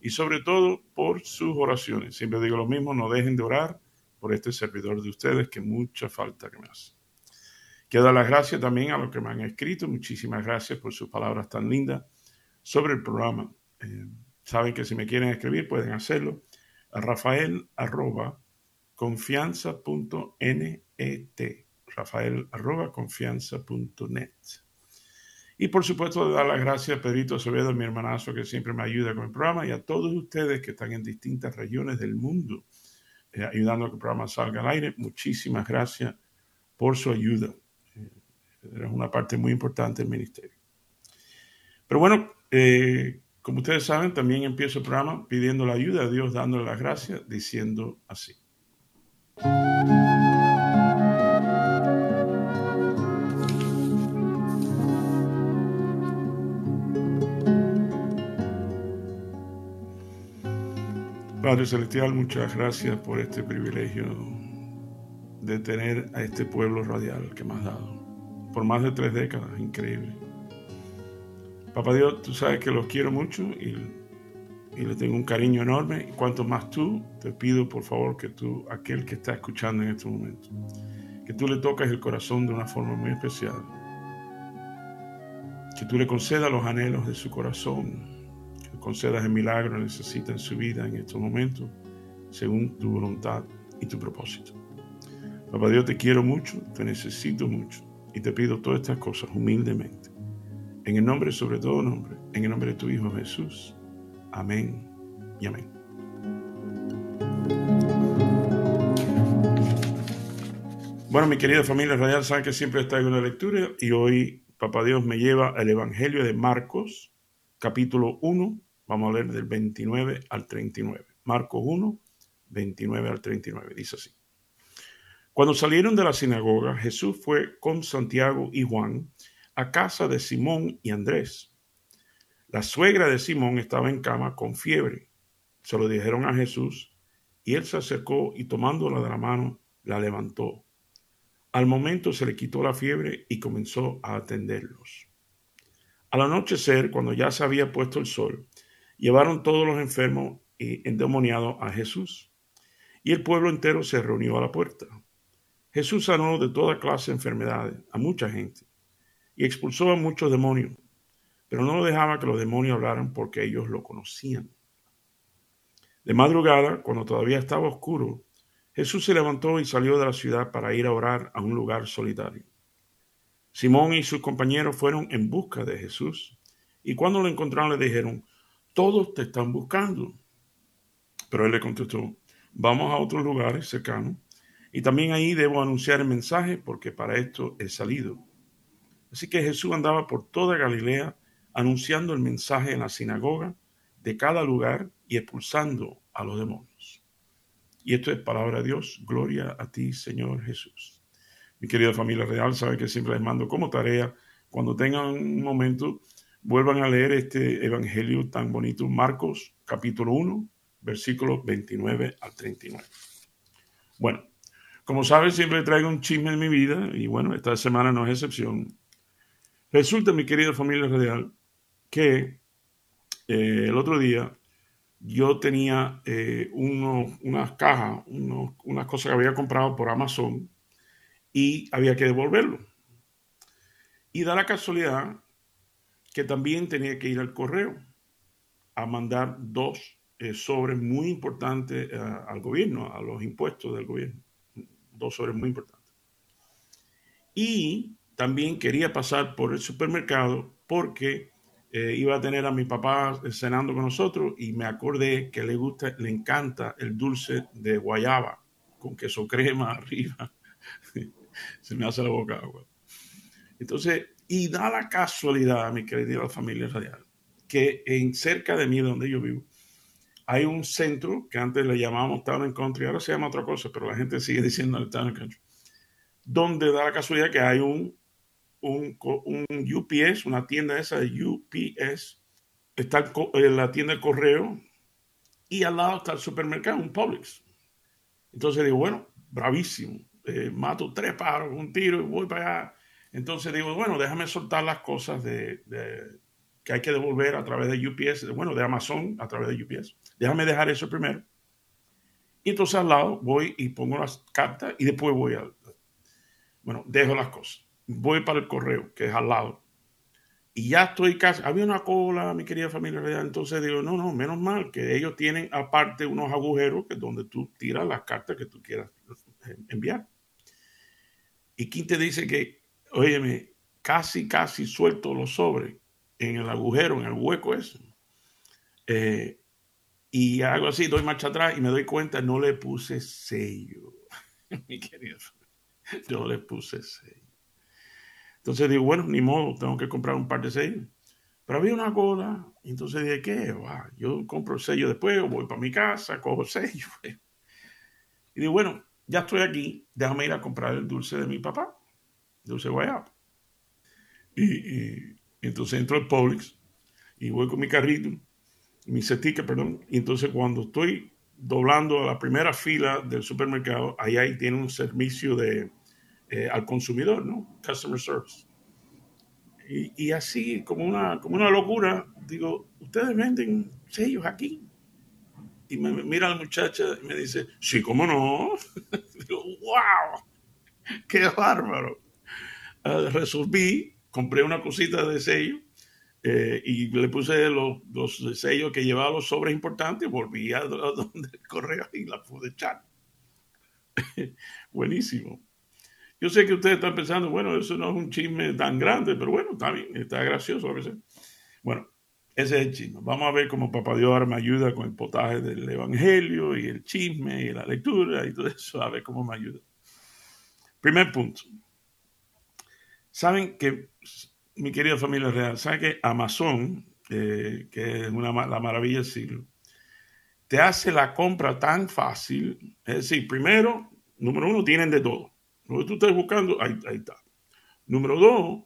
y sobre todo por sus oraciones. Siempre digo lo mismo, no dejen de orar por este servidor de ustedes que mucha falta que me hace. Quiero dar las gracias también a los que me han escrito. Muchísimas gracias por sus palabras tan lindas sobre el programa. Eh, saben que si me quieren escribir pueden hacerlo a rafael arroba confianza.net rafael arroba confianza.net. Y por supuesto, dar las gracias a Pedrito Acevedo, mi hermanazo, que siempre me ayuda con el programa, y a todos ustedes que están en distintas regiones del mundo eh, ayudando a que el programa salga al aire. Muchísimas gracias por su ayuda. Eh, es una parte muy importante del ministerio. Pero bueno, eh, como ustedes saben, también empiezo el programa pidiendo la ayuda a Dios, dándole las gracias, diciendo así. Padre Celestial, muchas gracias por este privilegio de tener a este pueblo radial que me has dado. Por más de tres décadas, increíble. Papá Dios, tú sabes que los quiero mucho y, y le tengo un cariño enorme. Cuanto más tú, te pido por favor que tú, aquel que está escuchando en este momento, que tú le toques el corazón de una forma muy especial. Que tú le concedas los anhelos de su corazón concedas el milagro que necesita en su vida en estos momentos, según tu voluntad y tu propósito. Papá Dios, te quiero mucho, te necesito mucho y te pido todas estas cosas humildemente. En el nombre, sobre todo nombre, en el nombre de tu Hijo Jesús. Amén y amén. Bueno, mi querida familia radial, saben que siempre está en una lectura y hoy Papá Dios me lleva al Evangelio de Marcos, capítulo 1, Vamos a leer del 29 al 39. Marcos 1, 29 al 39. Dice así. Cuando salieron de la sinagoga, Jesús fue con Santiago y Juan a casa de Simón y Andrés. La suegra de Simón estaba en cama con fiebre. Se lo dijeron a Jesús y él se acercó y tomándola de la mano, la levantó. Al momento se le quitó la fiebre y comenzó a atenderlos. Al anochecer, cuando ya se había puesto el sol, Llevaron todos los enfermos y endemoniados a Jesús, y el pueblo entero se reunió a la puerta. Jesús sanó de toda clase de enfermedades a mucha gente y expulsó a muchos demonios, pero no dejaba que los demonios hablaran porque ellos lo conocían. De madrugada, cuando todavía estaba oscuro, Jesús se levantó y salió de la ciudad para ir a orar a un lugar solitario. Simón y sus compañeros fueron en busca de Jesús y cuando lo encontraron le dijeron, todos te están buscando. Pero él le contestó, vamos a otros lugares cercanos y también ahí debo anunciar el mensaje porque para esto he salido. Así que Jesús andaba por toda Galilea anunciando el mensaje en la sinagoga de cada lugar y expulsando a los demonios. Y esto es palabra de Dios. Gloria a ti, Señor Jesús. Mi querida familia real, sabe que siempre les mando como tarea, cuando tengan un momento, Vuelvan a leer este evangelio tan bonito, Marcos capítulo 1, versículos 29 al 39. Bueno, como saben, siempre traigo un chisme en mi vida y bueno, esta semana no es excepción. Resulta, mi querida familia real, que eh, el otro día yo tenía eh, unas cajas, unas cosas que había comprado por Amazon y había que devolverlo. Y da la casualidad que también tenía que ir al correo a mandar dos eh, sobres muy importantes eh, al gobierno, a los impuestos del gobierno. Dos sobres muy importantes. Y también quería pasar por el supermercado porque eh, iba a tener a mi papá cenando con nosotros y me acordé que le gusta, le encanta el dulce de guayaba con queso crema arriba. Se me hace la boca agua. Entonces y da la casualidad, mi querida familia radial, que en cerca de mí, donde yo vivo, hay un centro que antes le llamábamos Town and Country, ahora se llama otra cosa, pero la gente sigue diciendo el Town and Country, donde da la casualidad que hay un, un, un UPS, una tienda esa de UPS, está eh, la tienda de correo y al lado está el supermercado, un Publix. Entonces digo, bueno, bravísimo, eh, mato tres pájaros con un tiro y voy para allá. Entonces digo, bueno, déjame soltar las cosas de que hay que devolver a través de UPS, bueno, de Amazon a través de UPS. Déjame dejar eso primero. Y entonces al lado voy y pongo las cartas y después voy a, bueno, dejo las cosas. Voy para el correo, que es al lado. Y ya estoy casi, había una cola, mi querida familia, entonces digo, no, no, menos mal que ellos tienen aparte unos agujeros que es donde tú tiras las cartas que tú quieras enviar. Y quien te dice que, óyeme, casi, casi suelto los sobres en el agujero, en el hueco ese. Eh, y hago así, doy marcha atrás y me doy cuenta, no le puse sello. Mi querido, no le puse sello. Entonces digo, bueno, ni modo, tengo que comprar un par de sellos. Pero había una cola, entonces dije, ¿qué? yo compro el sello después, voy para mi casa, cojo el sello. Y digo, bueno, ya estoy aquí, déjame ir a comprar el dulce de mi papá, dulce guayaba. y, entonces entro al Publix y voy con mi carrito, mi cetica, perdón. Y entonces cuando estoy doblando a la primera fila del supermercado, ahí, ahí tiene un servicio de, eh, al consumidor, ¿no? Customer Service. Y, y, así, como una, como una locura, digo, ¿ustedes venden sellos aquí? Y me, mira la muchacha y me dice, sí, ¿cómo no? digo, wow, qué bárbaro. Uh, resolví compré una cosita de sello eh, y le puse los, los, sellos que llevaba los sobres importantes, volví a donde el correo y la pude echar. Buenísimo. Yo sé que ustedes están pensando, bueno, eso no es un chisme tan grande, pero bueno, está bien, está gracioso a veces. Bueno, ese es el chisme. Vamos a ver cómo Papá Dios ahora me ayuda con el potaje del Evangelio y el chisme y la lectura y todo eso, a ver cómo me ayuda. Primer punto. Saben que, mi querida familia real, saben que Amazon, eh, que es una, la maravilla del siglo, te hace la compra tan fácil. Es decir, primero, número uno, tienen de todo. Lo que tú estás buscando, ahí, está. Número dos,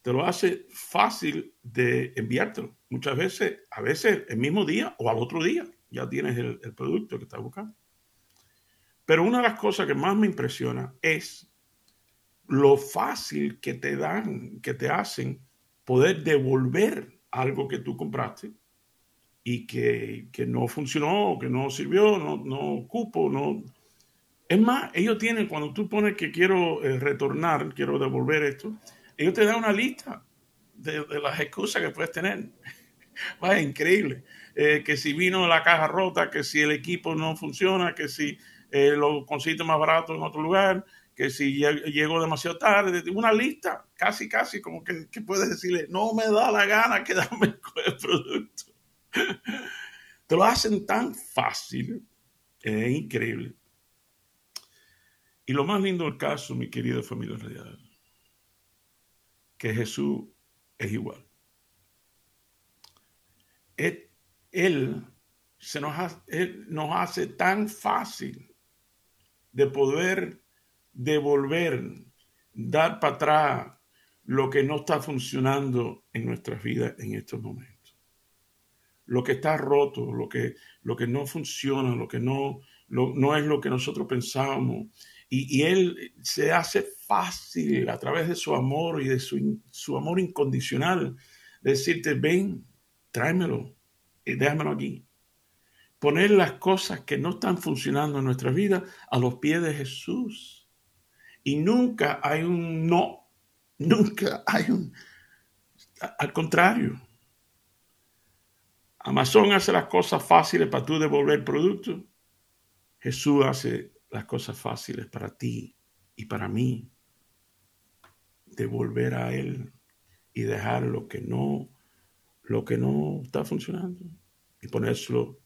te lo hace fácil de enviártelo. Muchas veces, a veces el mismo día o al otro día, ya tienes el, el producto que estás buscando. Pero una de las cosas que más me impresiona es lo fácil que te dan, que te hacen poder devolver algo que tú compraste y que, no funcionó, que no sirvió, no, no cupo, no... Es más, ellos tienen, cuando tú pones que quiero eh, retornar, quiero devolver esto, ellos te dan una lista de, las excusas que puedes tener. es increíble. Eh, que si vino la caja rota, que si el equipo no funciona, que si eh, lo consiste más barato en otro lugar, que si llego demasiado tarde, una lista, casi, casi, como que, puedes decirle, no me da la gana quedarme con el producto. Te lo hacen tan fácil, es increíble. Y lo más lindo del caso, mi querida familia real, que Jesús es igual. Él, se nos, él nos hace tan fácil de poder devolver, dar para atrás lo que no está funcionando en nuestras vidas en estos momentos. Lo que está roto, lo que, lo que no funciona, lo que no, no es lo que nosotros pensábamos. Y, Él se hace fácil a través de su amor y de su, su amor incondicional decirte, ven, tráemelo y déjamelo aquí. Poner las cosas que no están funcionando en nuestra vida a los pies de Jesús y nunca hay un no, nunca hay un... Al contrario, Amazon hace las cosas fáciles para tú devolver producto. Jesús hace las cosas fáciles para ti y para mí. Devolver a Él y dejar lo que no, lo que no está funcionando y ponérselo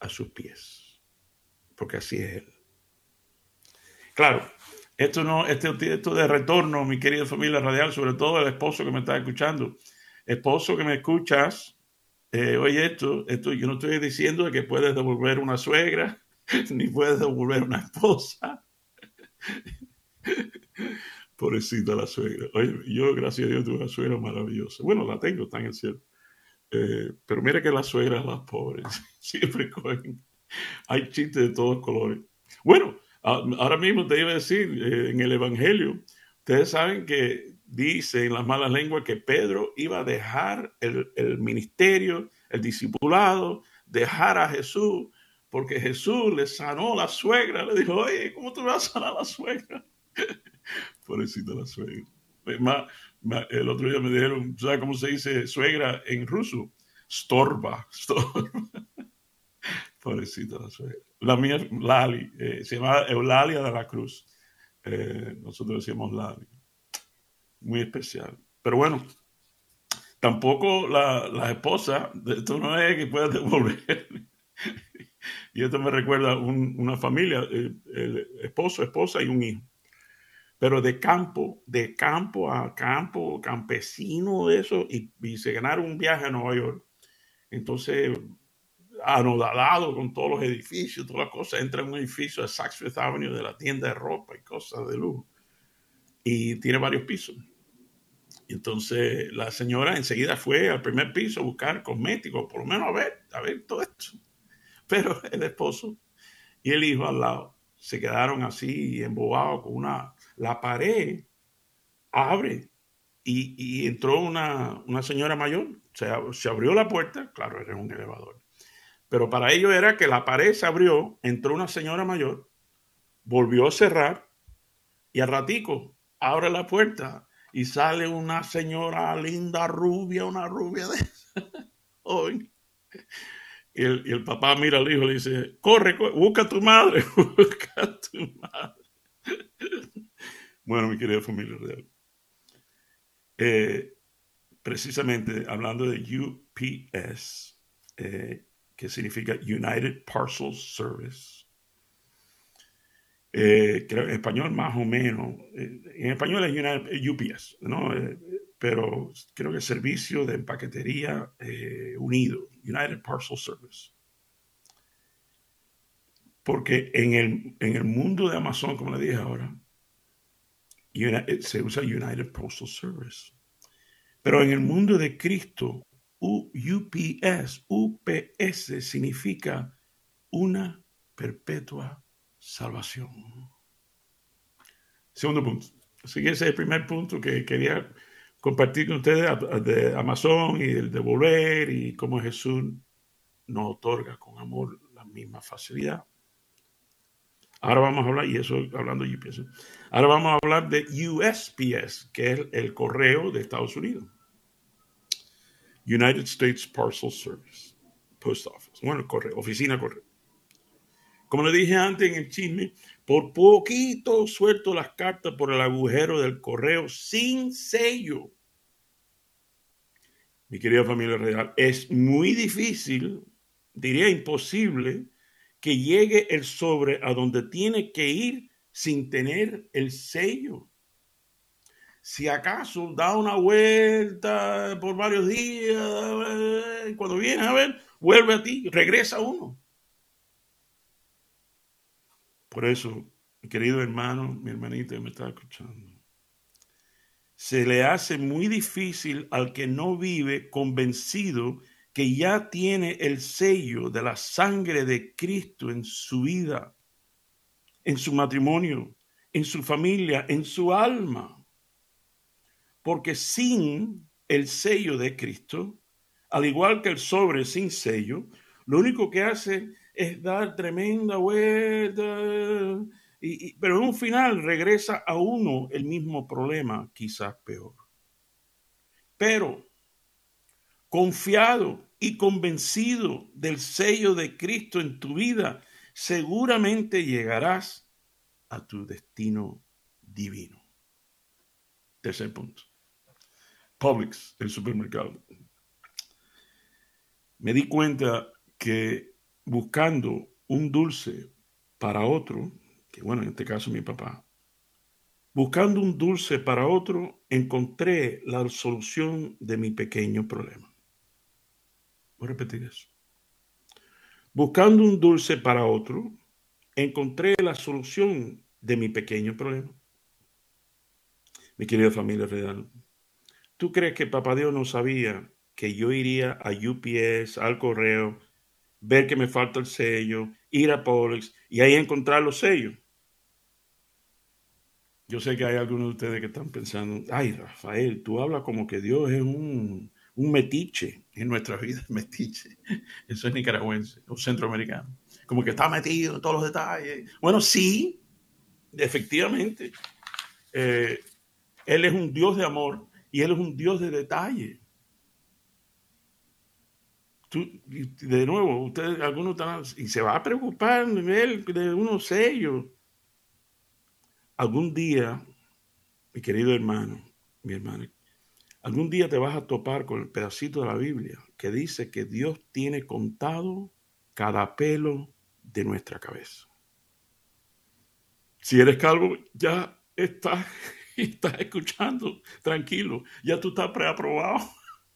a sus pies. Porque así es Él. Claro, esto, no, este, esto de retorno, mi querida familia radial, sobre todo el esposo que me está escuchando. Esposo que me escuchas, eh, oye, esto, esto, yo no estoy diciendo que puedes devolver una suegra, ni puedes devolver una esposa. Pobrecita la suegra. Oye, yo, gracias a Dios, tuve una suegra maravillosa. Bueno, la tengo, está en el cielo. Eh, pero mira que las suegras, las pobres, siempre cogen. Hay chistes de todos colores. Bueno, ahora mismo te iba a decir, eh, en el Evangelio, ustedes saben que dice en las malas lenguas que Pedro iba a dejar el, ministerio, el discipulado, dejar a Jesús, porque Jesús le sanó la suegra. Le dijo, oye, ¿cómo tú vas a sanar la suegra? Pobrecita la suegra. el otro día me dijeron, ¿sabes cómo se dice suegra en ruso? Storba. Storba. Pobrecita la suegra. La mía, Lali, eh, se llama Eulalia de la Cruz. Eh, nosotros decíamos Lali. Muy especial. Pero bueno, tampoco la, la esposa, esto no es que puedas devolver. y esto me recuerda una familia, el, esposo, esposa y un hijo. Pero de campo, de campo a campo, campesino, eso, y, y se ganaron un viaje a Nueva York. Entonces anodado con todos los edificios, todas las cosas. Entra en un edificio de Saks Fifth Avenue de la tienda de ropa y cosas de lujo. Y tiene varios pisos. Entonces la señora enseguida fue al primer piso a buscar cosméticos, por lo menos a ver, a ver todo esto. Pero el esposo y el hijo al lado se quedaron así embobados con una... La pared abre y, y entró una, una, señora mayor. Se, se abrió la puerta, claro, era un elevador pero para ello era que la pared se abrió, entró una señora mayor, volvió a cerrar y al ratico abre la puerta y sale una señora linda, rubia, una rubia de hoy. Y el, papá mira al hijo y le dice, corre, busca tu madre, busca tu madre. bueno, mi querida familia real. Eh, precisamente hablando de UPS, eh, que significa United Parcel Service. Eh, creo en español más o menos, eh, en español es United, UPS, ¿no? Eh, pero creo que Servicio de Empaquetería Unido, United Parcel Service. Porque en el, en el mundo de Amazon, como le dije ahora, se usa United Postal Service. Pero en el mundo de Cristo, UPS, UPS significa una perpetua salvación. Segundo punto. Así que ese es el primer punto que quería compartir con ustedes de Amazon y el devolver y cómo Jesús nos otorga con amor la misma facilidad. Ahora vamos a hablar, y eso hablando de UPS, ahora vamos a hablar de USPS, que es el correo de Estados Unidos. United States Parcel Service, Post Office, bueno, correo, oficina correo. Como le dije antes en el chisme, por poquito suelto las cartas por el agujero del correo sin sello. Mi querida familia real, es muy difícil, diría imposible, que llegue el sobre a donde tiene que ir sin tener el sello si acaso da una vuelta por varios días, cuando viene a ver, vuelve a ti, regresa uno. Por eso, mi querido hermano, mi hermanita que me está escuchando, se le hace muy difícil al que no vive convencido que ya tiene el sello de la sangre de Cristo en su vida, en su matrimonio, en su familia, en su alma porque sin el sello de Cristo, al igual que el sobre sin sello, lo único que hace es dar tremenda vuelta, pero en un final regresa a uno el mismo problema, quizás peor. Pero confiado y convencido del sello de Cristo en tu vida, seguramente llegarás a tu destino divino. Tercer punto. Publix, el supermercado. Me di cuenta que buscando un dulce para otro, que bueno, en este caso mi papá, buscando un dulce para otro, encontré la solución de mi pequeño problema. Voy a repetir eso. Buscando un dulce para otro, encontré la solución de mi pequeño problema. Mi querida familia real, ¿tú crees que Papá Dios no sabía que yo iría a UPS, al correo, ver que me falta el sello, ir a Polex y ahí encontrar los sellos? Yo sé que hay algunos de ustedes que están pensando, ay Rafael, tú hablas como que Dios es un, un metiche en nuestra vida, metiche. Eso es nicaragüense o centroamericano. Como que está metido en todos los detalles. Bueno, sí, efectivamente. Eh, él es un Dios de amor y Él es un Dios de detalle. de nuevo, ustedes, algunos están, y se va a preocupar él, de unos sellos algún día, mi querido hermano, mi hermana, algún día te vas a topar con el pedacito de la Biblia que dice que Dios tiene contado cada pelo de nuestra cabeza. Si eres calvo, ya estás, estás escuchando, tranquilo, ya tú estás preaprobado.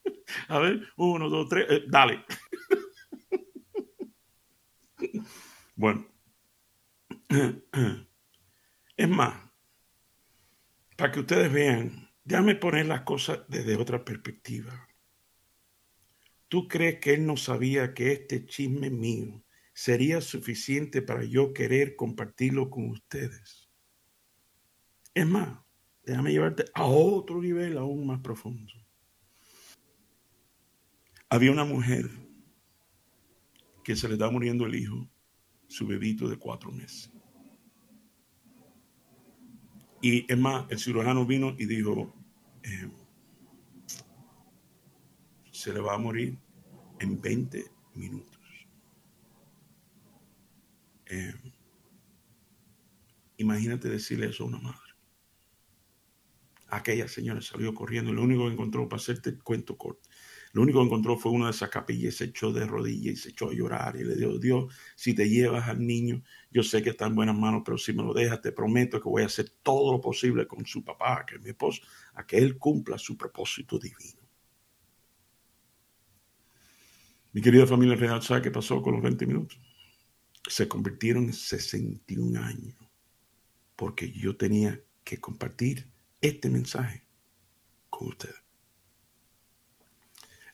A ver, uno, dos, tres, eh, dale. Bueno, es más, para que ustedes vean, déjame poner las cosas desde otra perspectiva. ¿Tú crees que él no sabía que este chisme mío sería suficiente para yo querer compartirlo con ustedes? Es más, déjame llevarte a otro nivel aún más profundo. Había una mujer que se le está muriendo el hijo, su bebito de cuatro meses. Y es más, el cirujano vino y dijo, eh, se le va a morir en 20 minutos. Eh, imagínate decirle eso a una madre. Aquella señora salió corriendo y lo único que encontró, para hacerte el cuento corto, lo único que encontró fue una de esas capillas, se echó de rodillas y se echó a llorar y le dijo, Dios, si te llevas al niño, yo sé que está en buenas manos, pero si me lo dejas, te prometo que voy a hacer todo lo posible con su papá, que es mi esposo, a que él cumpla su propósito divino. Mi querida familia real, ¿sabe qué pasó con los 20 minutos? Se convirtieron en 61 años, porque yo tenía que compartir este mensaje con ustedes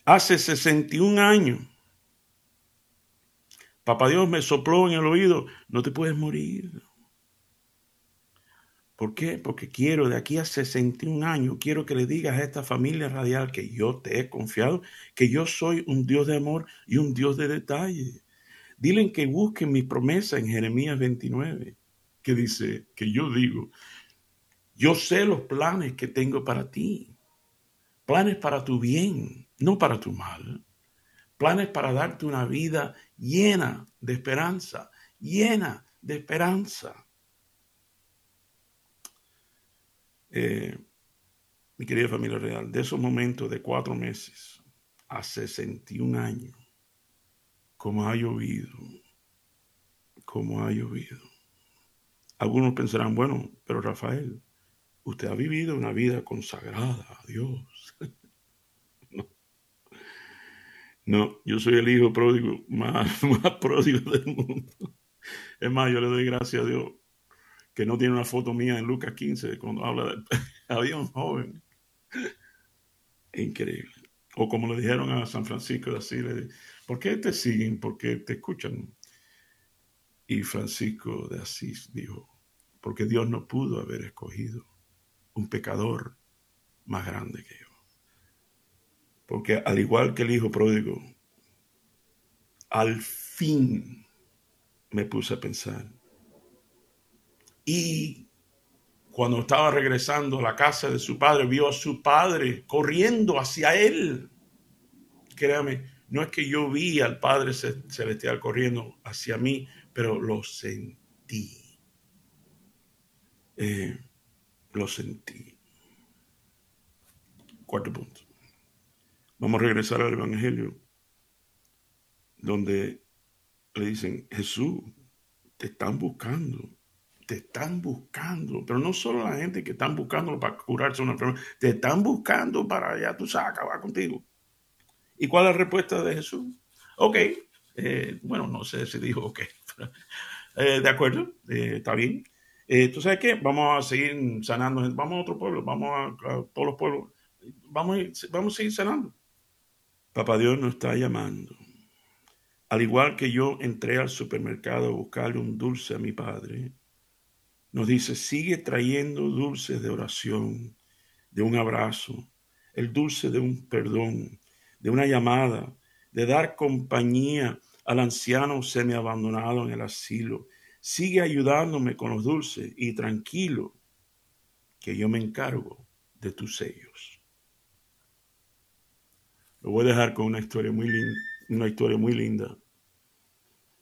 hace 61 años. Papá Dios me sopló en el oído, no te puedes morir. ¿Por qué? Porque quiero de aquí a 61 años, quiero que le digas a esta familia radial que yo te he confiado, que yo soy un Dios de amor y un Dios de detalle. Dile que busquen mi promesa en Jeremías 29, que dice, que yo digo, yo sé los planes que tengo para ti, planes para tu bien, no para tu mal. Planes para darte una vida llena de esperanza, llena de esperanza. Eh, mi querida familia real, de esos momentos de cuatro meses a 61 años, como ha llovido, como ha llovido. Algunos pensarán, bueno, pero Rafael, usted ha vivido una vida consagrada a Dios. No, yo soy el hijo pródigo más, más pródigo del mundo. Es más, yo le doy gracias a Dios que no tiene una foto mía en Lucas 15 cuando habla de... Había un joven. Increíble. O como le dijeron a San Francisco de Asís, ¿por qué te siguen? ¿Por qué te escuchan? Y Francisco de Asís dijo, porque Dios no pudo haber escogido un pecador más grande que yo. Porque al igual que el hijo pródigo, al fin me puse a pensar. Y cuando estaba regresando a la casa de su padre, vio a su padre corriendo hacia él. Créame, no es que yo vi al Padre Celestial corriendo hacia mí, pero lo sentí. Eh, lo sentí. Cuarto punto. Vamos a regresar al Evangelio, donde le dicen, Jesús, te están buscando, te están buscando, pero no solo la gente que están buscando para curarse una enfermedad, te están buscando para allá, tú sabes, acabar contigo. ¿Y cuál es la respuesta de Jesús? Ok, eh, bueno, no sé si dijo ok, eh, de acuerdo, eh, está bien. ¿Tú sabes qué? Vamos a seguir sanando, vamos a otro pueblo, vamos a, todos los pueblos, vamos a, vamos a seguir sanando. Papá Dios nos está llamando. Al igual que yo entré al supermercado a buscarle un dulce a mi padre, nos dice, sigue trayendo dulces de oración, de un abrazo, el dulce de un perdón, de una llamada, de dar compañía al anciano semi-abandonado en el asilo. Sigue ayudándome con los dulces y tranquilo que yo me encargo de tus sellos. Lo voy a dejar con una historia muy linda, una historia muy linda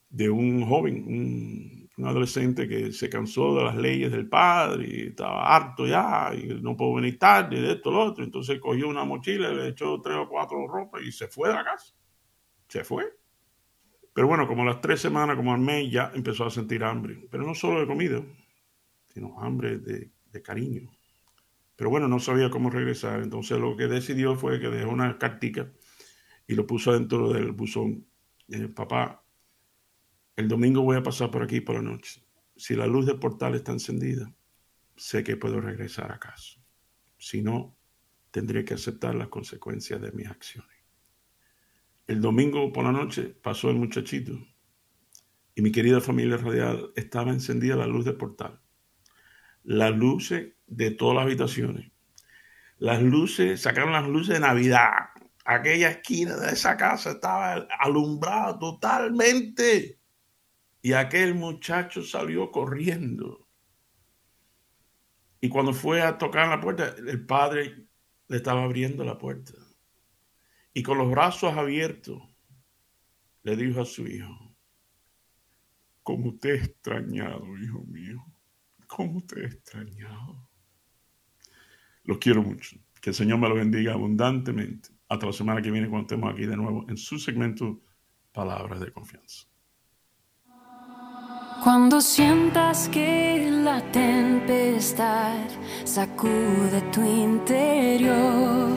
de un joven, un, un, adolescente que se cansó de las leyes del padre y estaba harto ya y no puedo venir tarde de esto, lo otro. Entonces cogió una mochila, le echó tres o cuatro ropas y se fue de la casa. Se fue. Pero bueno, como las tres semanas, como al mes, ya empezó a sentir hambre. Pero no solo de comida, sino hambre de, cariño. Pero bueno, no sabía cómo regresar. Entonces lo que decidió fue que dejó una cartica y lo puso dentro del buzón. Papá, el domingo voy a pasar por aquí por la noche. Si la luz del portal está encendida, sé que puedo regresar a casa. Si no, tendré que aceptar las consecuencias de mis acciones. El domingo por la noche pasó el muchachito y mi querida familia radial estaba encendida la luz del portal. Las luces de todas las habitaciones. Las luces, sacaron las luces de Navidad. Aquella esquina de esa casa estaba alumbrada totalmente. Y aquel muchacho salió corriendo. Y cuando fue a tocar la puerta, el padre le estaba abriendo la puerta. Y con los brazos abiertos, le dijo a su hijo, como te he extrañado, hijo mío, como te he extrañado. Los quiero mucho. Que el Señor me lo bendiga abundantemente. Hasta la semana que viene cuando estemos aquí de nuevo en su segmento Palabras de Confianza. Cuando sientas que la tempestad sacude tu interior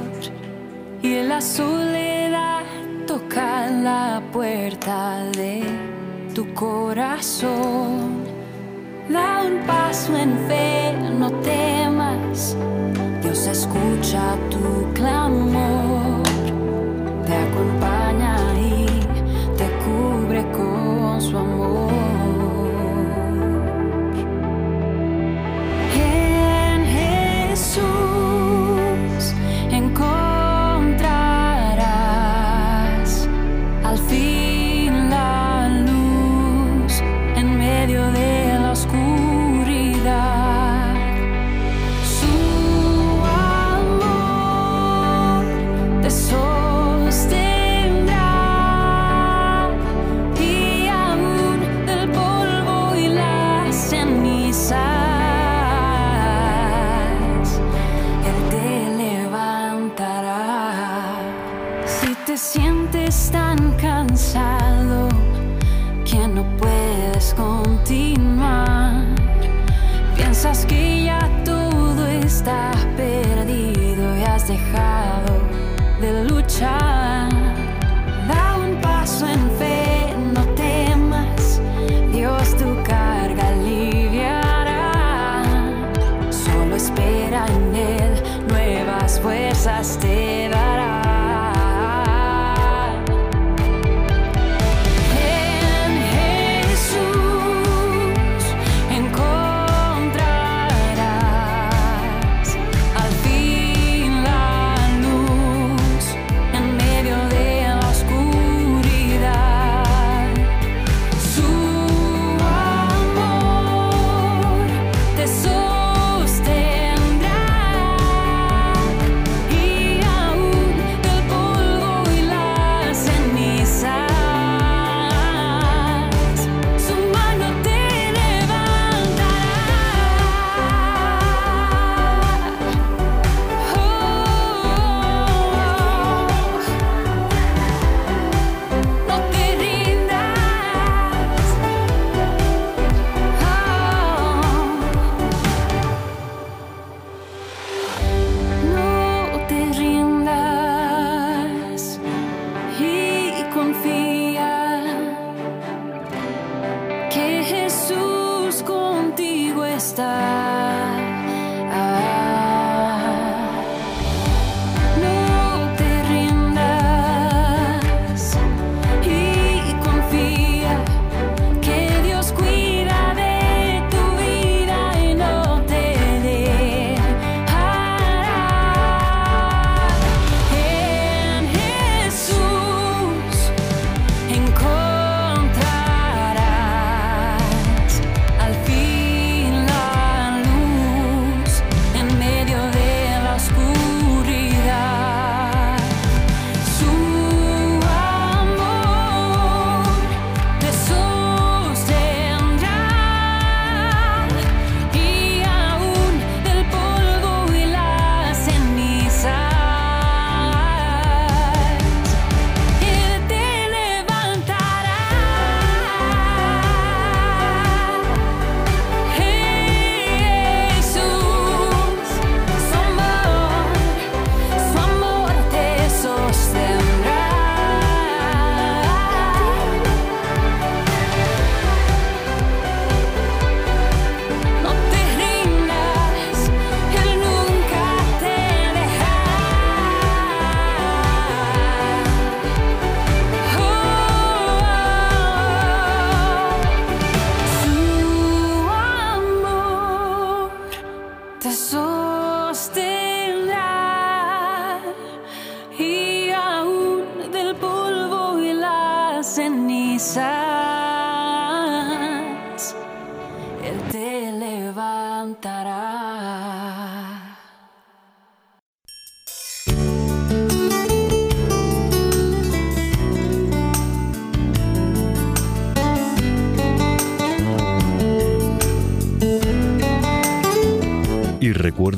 y la soledad toca la puerta de tu corazón, da un paso en fe, no temas, Dios escucha tu clamor, te acompaña